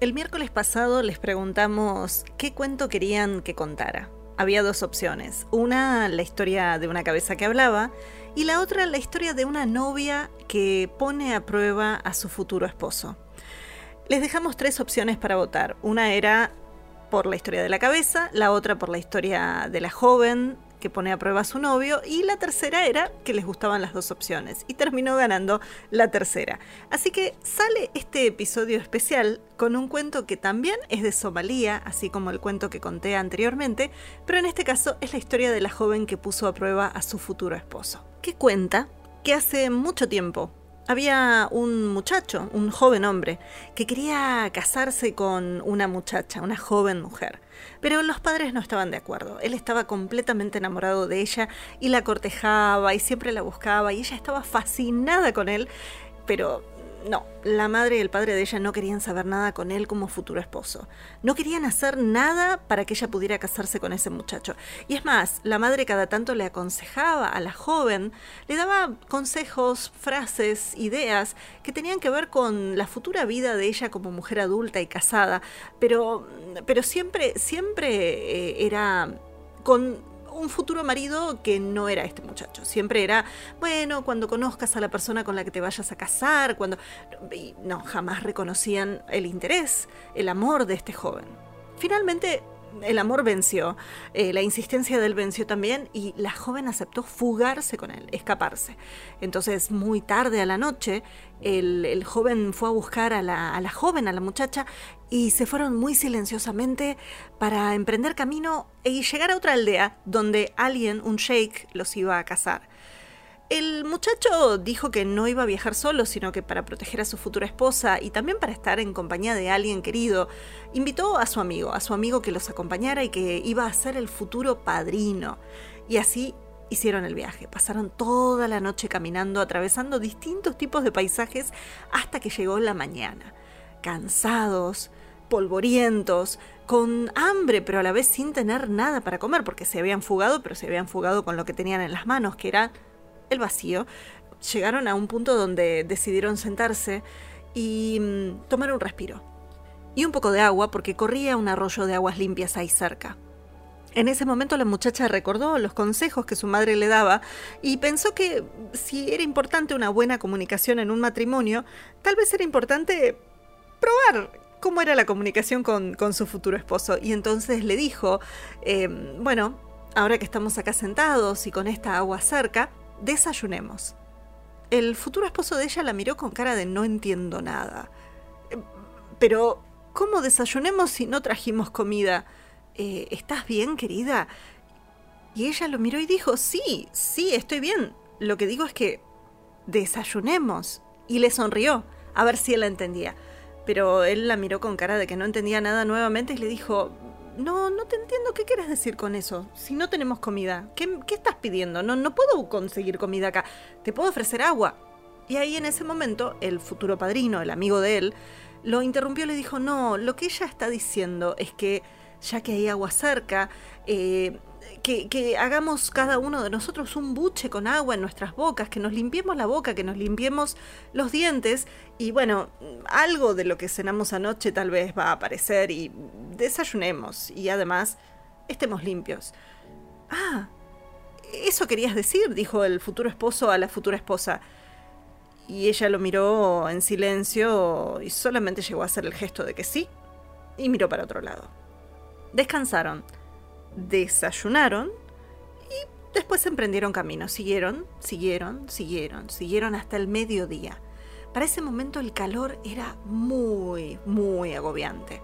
El miércoles pasado les preguntamos qué cuento querían que contara. Había dos opciones. Una, la historia de una cabeza que hablaba, y la otra, la historia de una novia que pone a prueba a su futuro esposo. Les dejamos tres opciones para votar. Una era por la historia de la cabeza, la otra por la historia de la joven que pone a prueba a su novio y la tercera era que les gustaban las dos opciones y terminó ganando la tercera. Así que sale este episodio especial con un cuento que también es de Somalia, así como el cuento que conté anteriormente, pero en este caso es la historia de la joven que puso a prueba a su futuro esposo. Que cuenta que hace mucho tiempo, había un muchacho, un joven hombre, que quería casarse con una muchacha, una joven mujer. Pero los padres no estaban de acuerdo. Él estaba completamente enamorado de ella y la cortejaba y siempre la buscaba y ella estaba fascinada con él, pero no, la madre y el padre de ella no querían saber nada con él como futuro esposo. No querían hacer nada para que ella pudiera casarse con ese muchacho. Y es más, la madre cada tanto le aconsejaba a la joven, le daba consejos, frases, ideas que tenían que ver con la futura vida de ella como mujer adulta y casada, pero, pero siempre, siempre eh, era con un futuro marido que no era este muchacho. Siempre era, bueno, cuando conozcas a la persona con la que te vayas a casar, cuando... no, jamás reconocían el interés, el amor de este joven. Finalmente, el amor venció, eh, la insistencia de él venció también y la joven aceptó fugarse con él, escaparse. Entonces, muy tarde a la noche, el, joven fue a buscar a la, a la, joven, a la muchacha, y se fueron muy silenciosamente para emprender camino y llegar a otra aldea donde alguien, un sheikh, los iba a casar. El muchacho dijo que no iba a viajar solo, sino que para proteger a su futura esposa y también para estar en compañía de alguien querido, invitó a su amigo, a su amigo que los acompañara y que iba a ser el futuro padrino. Y así hicieron el viaje. Pasaron toda la noche caminando, atravesando distintos tipos de paisajes hasta que llegó la mañana. Cansados, polvorientos, con hambre, pero a la vez sin tener nada para comer, porque se habían fugado, pero se habían fugado con lo que tenían en las manos, que era el vacío, llegaron a un punto donde decidieron sentarse y mm, tomar un respiro. Y un poco de agua porque corría un arroyo de aguas limpias ahí cerca. En ese momento la muchacha recordó los consejos que su madre le daba y pensó que si era importante una buena comunicación en un matrimonio, tal vez era importante probar cómo era la comunicación con, su futuro esposo. Y entonces le dijo, em, bueno, ahora que estamos acá sentados y con esta agua cerca, desayunemos. El futuro esposo de ella la miró con cara de no entiendo nada. Pero, ¿cómo desayunemos si no trajimos comida? Eh, ¿Estás bien, querida? Y ella lo miró y dijo, sí, sí, estoy bien. Lo que digo es que desayunemos. Y le sonrió, a ver si él la entendía. Pero él la miró con cara de que no entendía nada nuevamente y le dijo, no, no te entiendo qué quieres decir con eso. Si no tenemos comida, ¿qué, estás pidiendo? No, no puedo conseguir comida acá. Te puedo ofrecer agua. Y ahí en ese momento, el futuro padrino, el amigo de él, lo interrumpió y le dijo, no, lo que ella está diciendo es que ya que hay agua cerca, eh, que, hagamos cada uno de nosotros un buche con agua en nuestras bocas, que nos limpiemos la boca, que nos limpiemos los dientes y bueno, algo de lo que cenamos anoche tal vez va a aparecer y desayunemos y además estemos limpios. Ah, eso querías decir, dijo el futuro esposo a la futura esposa. Y ella lo miró en silencio y solamente llegó a hacer el gesto de que sí y miró para otro lado. Descansaron desayunaron y después emprendieron camino. Siguieron, siguieron, siguieron, siguieron hasta el mediodía. Para ese momento el calor era muy, muy agobiante.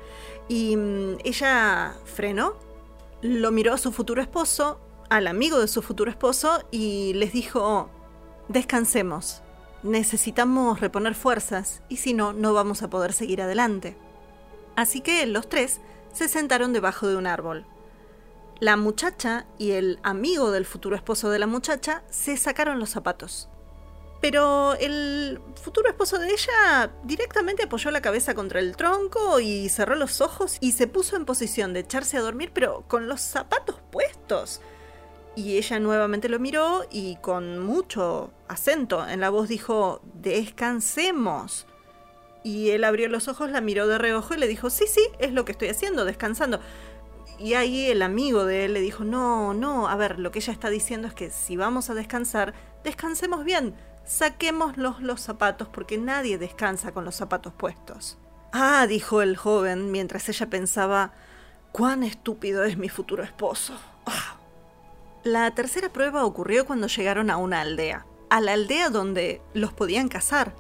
Y mm, ella frenó, lo miró a su futuro esposo, al amigo de su futuro esposo, y les dijo, descansemos, necesitamos reponer fuerzas, y si no, no vamos a poder seguir adelante. Así que los tres se sentaron debajo de un árbol. La muchacha y el amigo del futuro esposo de la muchacha se sacaron los zapatos. Pero el futuro esposo de ella directamente apoyó la cabeza contra el tronco y cerró los ojos y se puso en posición de echarse a dormir, pero con los zapatos puestos. Y ella nuevamente lo miró y con mucho acento en la voz dijo, descansemos. Y él abrió los ojos, la miró de reojo y le dijo, sí, sí, es lo que estoy haciendo, descansando. Y ahí el amigo de él le dijo, no, no, a ver, lo que ella está diciendo es que si vamos a descansar, descansemos bien, saquémoslos los zapatos porque nadie descansa con los zapatos puestos. Ah, dijo el joven mientras ella pensaba, cuán estúpido es mi futuro esposo. Ah. La tercera prueba ocurrió cuando llegaron a una aldea, a la aldea donde los podían casar.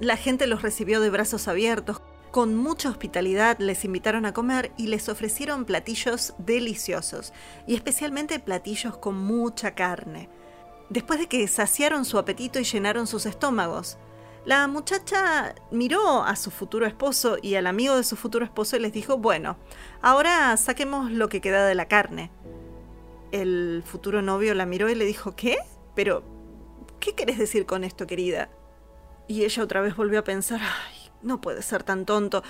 La gente los recibió de brazos abiertos, con mucha hospitalidad les invitaron a comer y les ofrecieron platillos deliciosos, y especialmente platillos con mucha carne después de que saciaron su apetito y llenaron sus estómagos. La muchacha miró a su futuro esposo y al amigo de su futuro esposo y les dijo, bueno, ahora saquemos lo que queda de la carne. El futuro novio la miró y le dijo, ¿qué? Pero, ¿qué querés decir con esto, querida? Y ella otra vez volvió a pensar, ay, no puede ser tan tonto.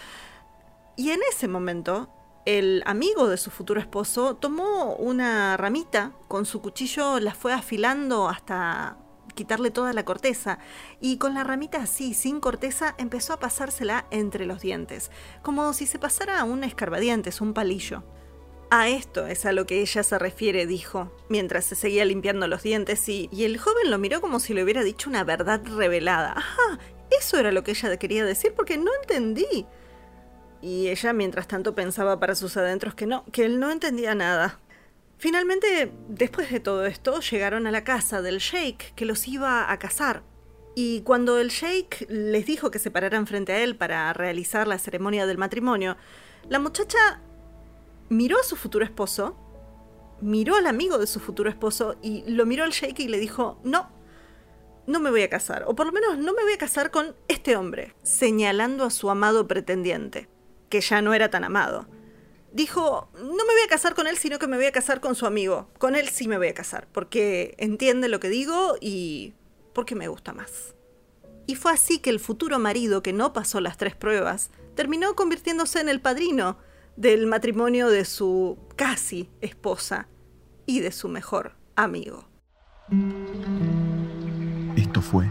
Y en ese momento, el amigo de su futuro esposo tomó una ramita, con su cuchillo la fue afilando hasta quitarle toda la corteza y con la ramita así, sin corteza, empezó a pasársela entre los dientes, como si se pasara un escarbadientes, un palillo. A esto es a lo que ella se refiere, dijo, mientras se seguía limpiando los dientes y, y el joven lo miró como si le hubiera dicho una verdad revelada. Ajá, eso era lo que ella quería decir porque no entendí y ella mientras tanto pensaba para sus adentros que no, que él no entendía nada. Finalmente, después de todo esto, llegaron a la casa del sheikh que los iba a casar. Y cuando el sheikh les dijo que se pararan frente a él para realizar la ceremonia del matrimonio, la muchacha miró a su futuro esposo, miró al amigo de su futuro esposo y lo miró al sheikh y le dijo, no, no me voy a casar, o por lo menos no me voy a casar con este hombre, señalando a su amado pretendiente que ya no era tan amado. Dijo, no me voy a casar con él, sino que me voy a casar con su amigo. Con él sí me voy a casar, porque entiende lo que digo y porque me gusta más. Y fue así que el futuro marido, que no pasó las tres pruebas, terminó convirtiéndose en el padrino del matrimonio de su casi esposa y de su mejor amigo. Esto fue